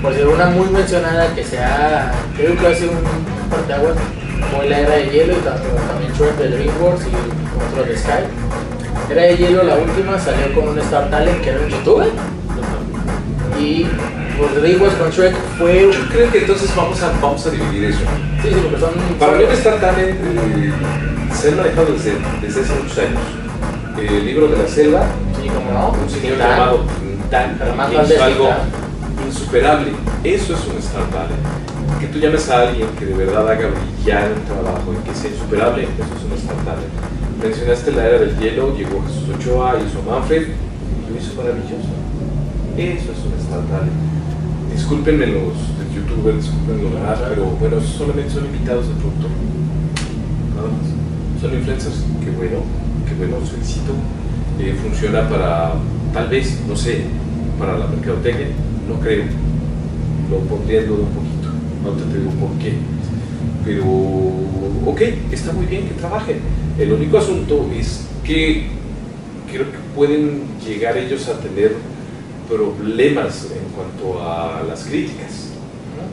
por decir una muy mencionada que se ha, creo que hace un parteaguas, fue la era de hielo y tanto, también Shrek de DreamWorks y otro de Sky. Era de hielo, la última salió con un Star Talent que era un youtuber y pues DreamWorks con Shrek fue. Yo creo que entonces vamos a, vamos a dividir eso. Sí, sí, porque son. Para mí, Star Talent eh, se ha manejado desde, desde hace muchos años. El libro de la selva, Sí, como no. un señor Tan. llamado Germán que hizo algo Tan. insuperable. Eso es un Star Talent. Que tú llames a alguien que de verdad haga brillar el trabajo y que sea insuperable, eso es un Star Talent. Mencionaste la era del hielo, llegó Jesús Ochoa, hizo Manfred, y lo hizo maravilloso. Eso es un Star Talent. Discúlpenme los youtubers, discúlpenme los demás, pero bueno, solamente son invitados al productor. Nada más. Son influencers, qué bueno, qué bueno, felicito. Eh, funciona para, tal vez, no sé, para la mercadotecnia, no creo. Lo pondría en duda un poquito, no te digo por qué. Pero, ok, está muy bien que trabajen. El único asunto es que creo que pueden llegar ellos a tener problemas en cuanto a las críticas. ¿no?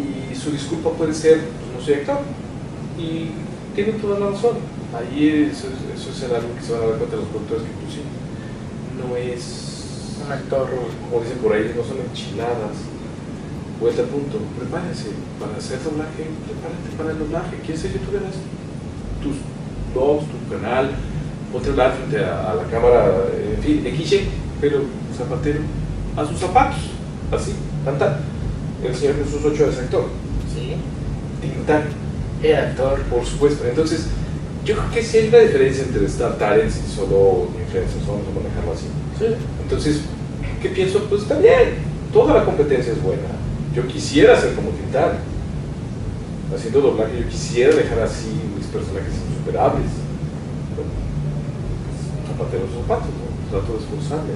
Y su disculpa puede ser, pues no soy actor. Y tienen toda la razón. Ahí eso, es- eso es algo que se van a dar cuenta los productores que inclusive no es, Un actor. como dicen por ahí, no son enchiladas. Vuelta al punto, prepárense para hacer doblaje, prepárate para el doblaje. ¿Quieres ser youtuber? Tus blogs, tu canal, ponte a hablar frente a, a la cámara, en fin, XY, pero zapatero, a sus zapatos, así, tanta. El señor Jesús Ochoa es actor, Sí. Tintán, Era actor. por supuesto. Entonces, yo creo que sí hay una diferencia entre Star Talents y solo influencers, vamos a manejarlo así. Sí. Entonces, ¿qué pienso? Pues bien, toda la competencia es buena. Yo quisiera ser como Tintán. Haciendo doblaje, yo quisiera dejar así mis personajes insuperables. Bueno, pues, zapatero los zapatos, ¿no? Trato de esforzarme,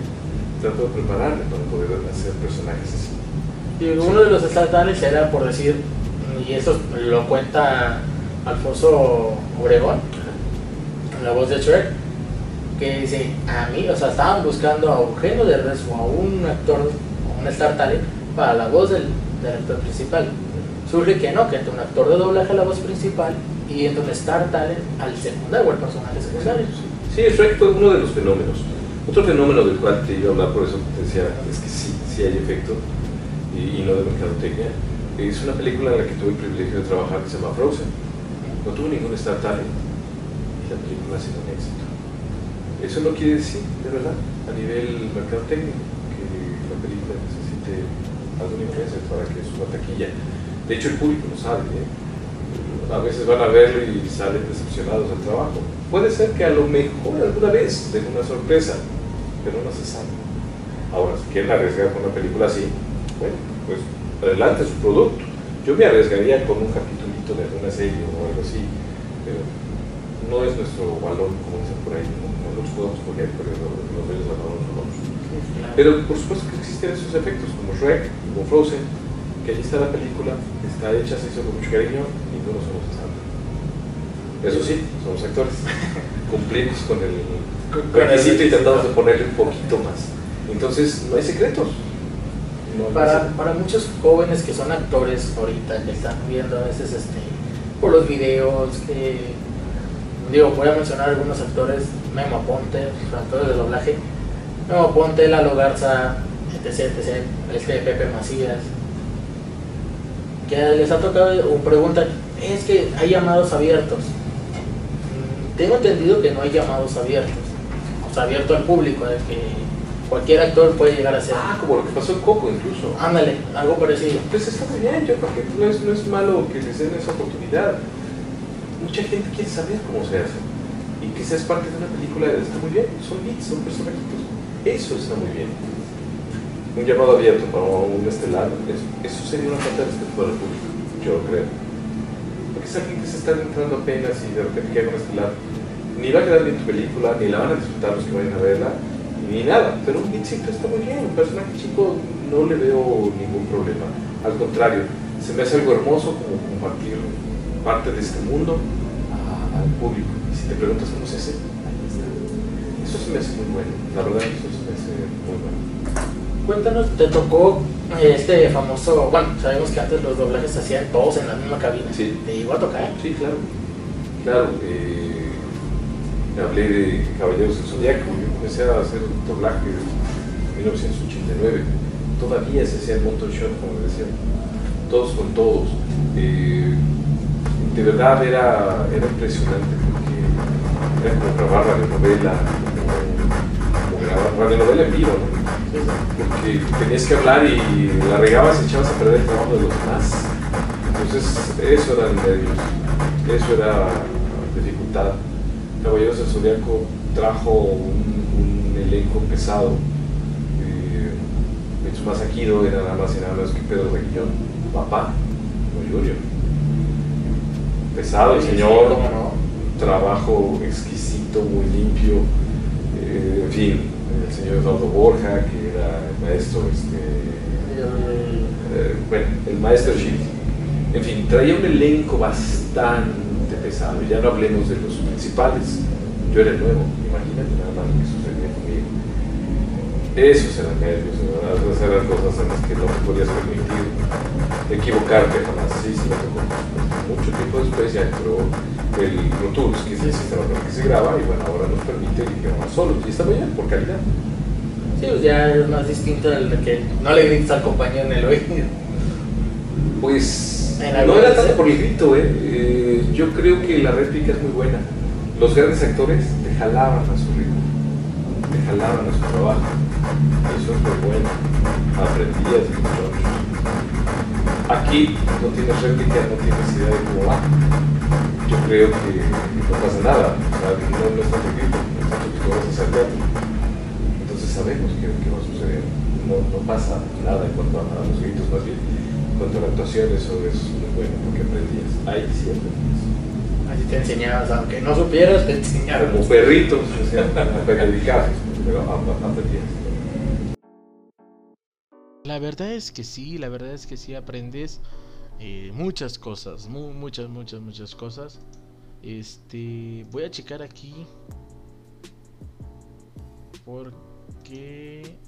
trato de prepararme para poder hacer personajes así. Y uno de los estatales era, por decir, y eso lo cuenta Alfonso Obregón, la voz de Shrek, que dice, a mí, o sea, estaban buscando a Eugenio de o a un actor, a un star talent, para la voz del, del actor principal. Surge que no, que entre un actor de doblaje a la voz principal y entre un star talent al secundario o al personaje secundario. Sí, Shrek fue uno de los fenómenos. Otro fenómeno del cual te iba a hablar, por eso te decía, es que sí, sí hay efecto, y, y no de mercadotecnia. Es una película en la que tuve el privilegio de trabajar que se llama Frozen. No tuvo ningún Star Talent y la película ha sido un éxito. Eso no quiere decir, de verdad, a nivel mercadotecnia, que la película necesite alguna influencia para que suba taquilla. De hecho, el público lo sabe. ¿eh? A veces van a verlo y salen decepcionados del trabajo. Puede ser que a lo mejor alguna vez den una sorpresa, pero no se sabe. Ahora, si quieren arriesgar con una película así, bueno, pues adelante su producto. Yo me arriesgaría con un capitulito de alguna serie o algo así, pero no es nuestro balón, como dicen por ahí, no, no los podemos poner, pero los, no vamos. Pero por supuesto que existen esos efectos, como Shrek, como Frozen, que ahí está la película, está hecha, se hizo con mucho cariño y no lo somos exactos. Eso sí, somos actores. Cumplimos con el requisito y tratamos de ponerle un poquito más. Entonces, no hay secretos. No hay Para, secretos. para muchos jóvenes que son actores ahorita, que están viendo a veces este, por los videos, que digo, voy a mencionar algunos actores, Memo Aponte, actores de doblaje, Memo Aponte, Lalo Garza, etc, etc, este Pepe Macías, que les ha tocado o preguntan, es que hay llamados abiertos. Tengo entendido que no hay llamados abiertos, o sea, abierto al público, de que cualquier actor puede llegar a ser. Ah, como lo que pasó en Coco incluso. Ándale, algo parecido. Pues está muy bien, yo creo que no es, no es malo que les den esa oportunidad. Mucha gente quiere saber cómo se hace. Y que seas parte de una película está muy bien. Son bits, son personajitos. Eso está muy bien. Un llamado abierto para un estelar, eso, eso sería una falta de respeto para el público, yo creo. Es alguien se está entrando apenas y de repente llega un estelar. Ni va a quedar bien tu película, ni la van a disfrutar los que vayan a verla, ni nada. Pero un siempre está muy bien. Un personaje chico no le veo ningún problema. Al contrario, se me hace algo hermoso como compartir parte de este mundo al público. Y si te preguntas cómo se hace, ahí está. Eso se me hace muy bueno. La verdad, eso se me hace muy bueno. Cuéntanos, te tocó este famoso, bueno, sabemos que antes los doblajes se hacían todos en la misma cabina. Sí. ¿Te llegó a tocar? Sí, claro. Claro, eh, hablé de Caballeros del Zodiaco. Yo comencé a hacer doblaje en 1989. Todavía se hacía el montón shot, como decían. Todos con todos. Eh, de verdad era, era impresionante porque era como como grabar radionovela en vivo, ¿no? porque tenías que hablar y la regabas y echabas a perder el trabajo de los demás. Entonces, eso era nervios, eso era dificultad. Caballeros del Zodiaco trajo un, un elenco pesado. Eh, Mitsumasa Kido era nada más y nada menos que Pedro Reguillón, papá, o Junior. Pesado el señor, trabajo exquisito, muy limpio. Eh, en fin, el señor Eduardo Borja, que era el maestro, este, eh, bueno, el maestro Shiri. En fin, traía un elenco bastante pesado. Ya no hablemos de los principales. Yo era el nuevo, imagínate nada más lo que conmigo. Esos eran de verdad. Esas eran cosas en las que no te podías permitir equivocarte jamás. Sí, sí. Mucho tiempo después ya entró el Tools, que es el sistema con el que se graba, y bueno, ahora nos permite que grabamos solos. Y está muy bien, por calidad. Sí, pues ya es más distinto el de que no le grites al compañero en el oído. Pues no era tanto por el grito, ¿eh? Eh, Yo creo que la réplica es muy buena. Los grandes actores te jalaban a su ritmo, te jalaban a su trabajo. Eso es muy bueno. Aprendías de mucho. Aquí no tienes réplica, no tienes idea de cómo va. Yo creo que no pasa nada. No, no es tanto el grito, no es tanto que tú vas a hacer teatro. Entonces sabemos qué, qué va a suceder. No, no pasa nada en cuanto a, a los gritos, más bien. En cuanto a la actuación, eso es muy bueno, porque aprendías. Ahí sí aprendías. Así te enseñabas, aunque no supieras, te enseñaban. Como perritos, o sea, dedicados, pero ap- aprendías. La verdad es que sí, la verdad es que sí aprendes eh, muchas cosas, mu- muchas, muchas, muchas cosas. Este, voy a checar aquí porque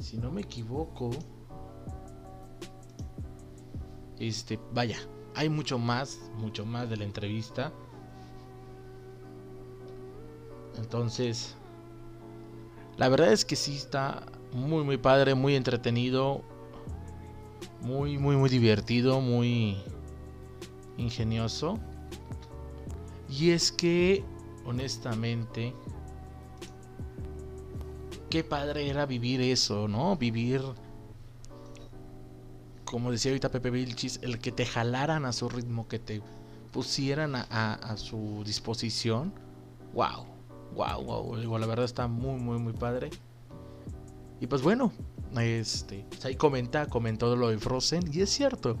si no me equivoco, este, vaya, hay mucho más, mucho más de la entrevista. Entonces, la verdad es que sí está muy muy padre, muy entretenido, muy muy muy divertido, muy ingenioso. Y es que honestamente qué padre era vivir eso, ¿no? Vivir como decía ahorita Pepe Vilchis, el que te jalaran a su ritmo, que te pusieran a, a- a su disposición. Wow, wow, wow. La verdad está muy, muy, muy padre. Y pues bueno, este, pues ahí comenta, comentó lo de Frozen y es cierto.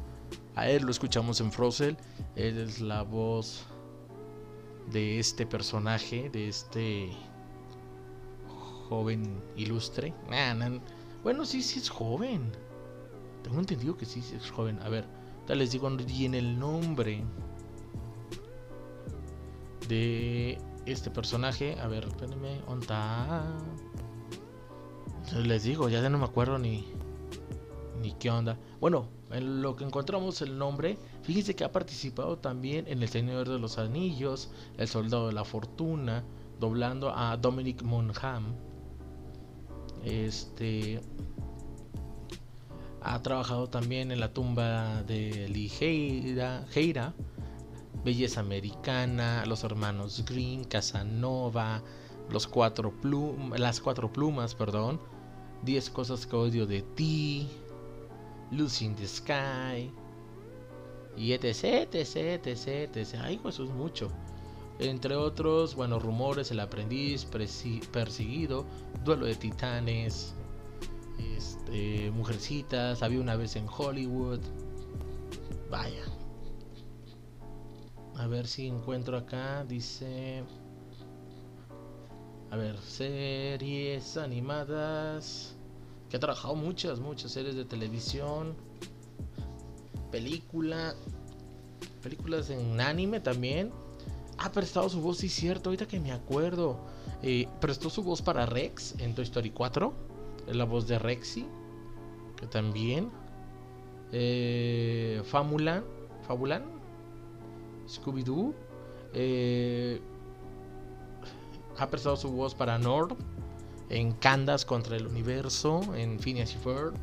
A él lo escuchamos en Frozen, él es la voz de este personaje, de este joven ilustre. bueno, sí, sí es joven. Tengo entendido que sí, sí es joven. A ver, tal les digo bien el nombre de este personaje. A ver, espérenme, ¿onta? Les digo, ya no me acuerdo ni, ni qué onda. Bueno, en lo que encontramos el nombre, fíjense que ha participado también en El Señor de los Anillos, El Soldado de la Fortuna, doblando a Dominic Monham. Este ha trabajado también en la tumba de Ligeira, Belleza Americana, Los Hermanos Green, Casanova, los cuatro las cuatro plumas, perdón, Diez cosas que odio de ti, Lucy in the Sky, y etc, etc, etc. Ay, eso es mucho. Entre otros, bueno, rumores, El aprendiz, perseguido, Duelo de titanes, este, Mujercitas, había una vez en Hollywood. Vaya, a ver si encuentro acá. Dice. A ver, series animadas. Que ha trabajado muchas, muchas series de televisión. Película. Películas en anime también. Ha prestado su voz, sí, cierto. Ahorita que me acuerdo. Eh, prestó su voz para Rex en Toy Story 4. Es la voz de Rexy. Que también. Eh, Famulan. Fabulan. Scooby-Doo. Eh, ha prestado su voz para Nord en Candas contra el universo, en Phineas y Ferb.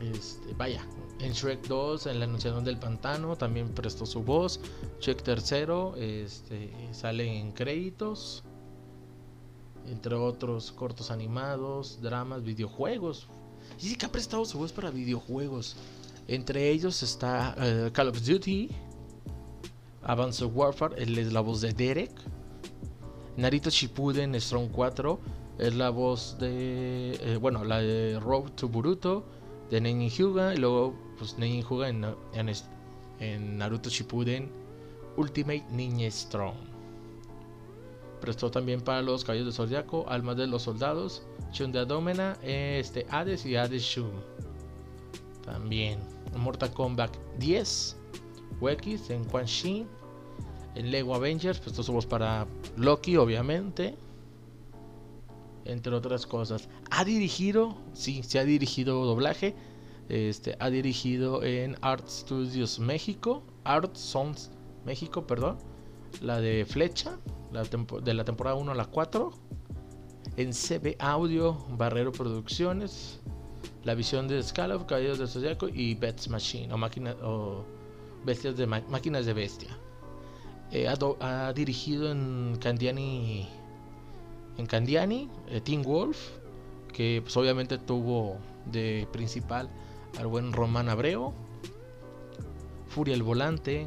Este, vaya, en Shrek 2, en la anunciación del pantano, también prestó su voz. Shrek 3 este, sale en créditos. Entre otros cortos animados, dramas, videojuegos. Y sí que ha prestado su voz para videojuegos. Entre ellos está eh, Call of Duty, Advanced Warfare, es la voz de Derek. Narito Shippuden Strong 4 es la voz de, eh, bueno, la de Road to Boruto, de Nenin Hyuga, y luego pues Nenin Hyuga en, en, Naruto Shippuden Ultimate Ninja Strong. Prestó también para los Caballos de Zodiaco, Almas de los Soldados, Shun de Adomena, este, Hades y Hades Shun. También Mortal Kombat 10, Wekis en Quan Shi, en Lego Avengers, pues esto somos para Loki, obviamente. Entre otras cosas. Ha dirigido, sí, se ha dirigido doblaje. Este, ha dirigido en Art Studios México. Art Sons México, perdón. La de Flecha. de la temporada 1 a la 4. En CB Audio, Barrero Producciones. La visión de Scala, Caballeros del Zodiaco y Bets Machine. O, máquina, o bestias de máquinas de bestia. Eh, ha, dirigido en Candiani, en Candiani, eh, Teen Wolf, que pues, obviamente tuvo de principal al buen Román Abreu, Furia el Volante,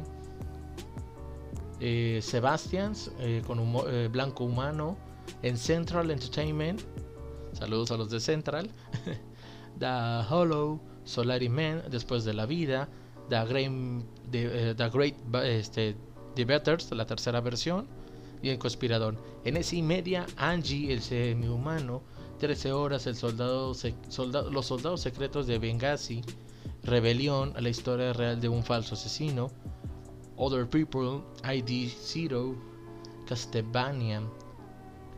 eh, Sebastians con Blanco Humano, en Central Entertainment, saludos a los de Central, The Hollow, Solari Man, Después de la Vida, The Great, the Great este, The Betters, la tercera versión, y El Conspirador. En esa y media, Angie, el semi-humano, 13 horas, el soldado, los soldados secretos de Benghazi, Rebelión, la historia real de un falso asesino, Other People, ID Zero, Castlevania,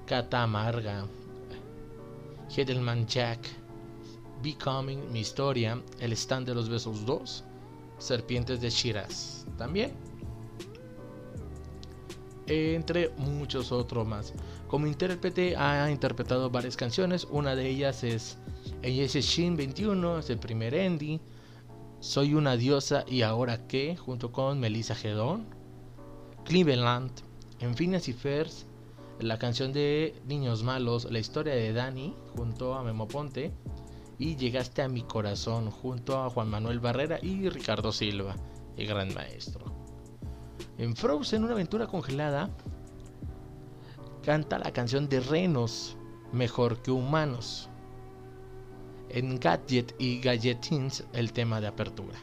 Catamarga, Hedelman Jack, Becoming, mi historia, El stand de los besos 2, Serpientes de Shiraz. También entre muchos otros más. Como intérprete ha interpretado varias canciones, una de ellas es Shin 21, es el primer Andy, Soy una diosa y ahora qué, junto con Melissa Gedón, Cleveland, en Phineas y Fers, la canción de Niños Malos, la historia de Dani, junto a Memo Ponte, y Llegaste a mi corazón, junto a Juan Manuel Barrera y Ricardo Silva, el gran maestro. En Frozen, una aventura congelada, canta la canción de Renos, mejor que humanos. en Gadget y Gadgetins el tema de apertura.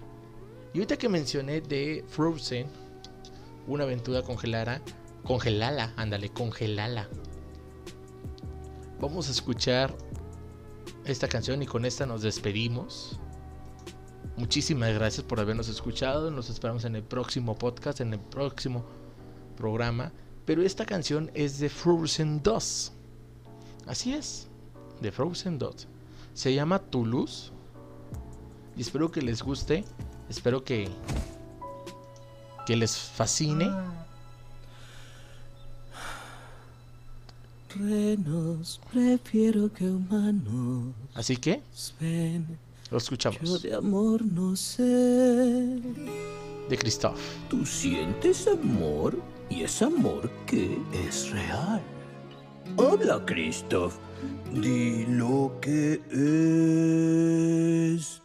Y ahorita que mencioné de Frozen, una aventura congelada, congelala, ándale, congelala. Vamos a escuchar esta canción y con esta nos despedimos. Muchísimas gracias por habernos escuchado. Nos esperamos en el próximo podcast, en el próximo programa. Pero esta canción es de Frozen 2. Así es, de Frozen 2. Se llama Toulouse. Y espero que les guste. Espero que, que les fascine. Renos, prefiero que humanos. Así que Ven, lo escuchamos. yo de amor no sé. De Christoph. ¿Tú sientes amor? ¿Y es amor que es real? Habla, Christoph. Di lo que es.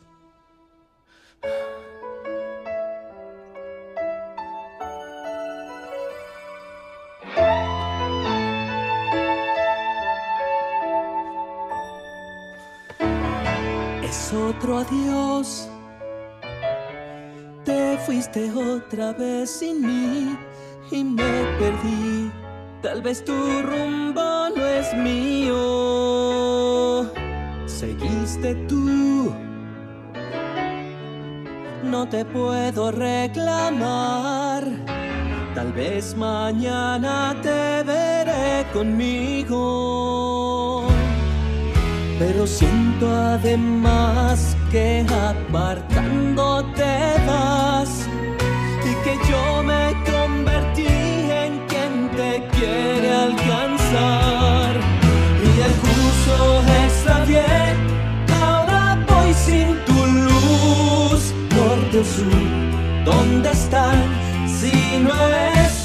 Adiós. Te fuiste otra vez sin mí y me perdí. Tal vez tu rumbo no es mío. Seguiste tú. No te puedo reclamar. Tal vez mañana te veré conmigo. Pero siento además que apartándote vas y que yo me convertí en quien te quiere alcanzar. Y el curso está bien, ahora voy sin tu luz. Norte o sur, ¿dónde están si no estás?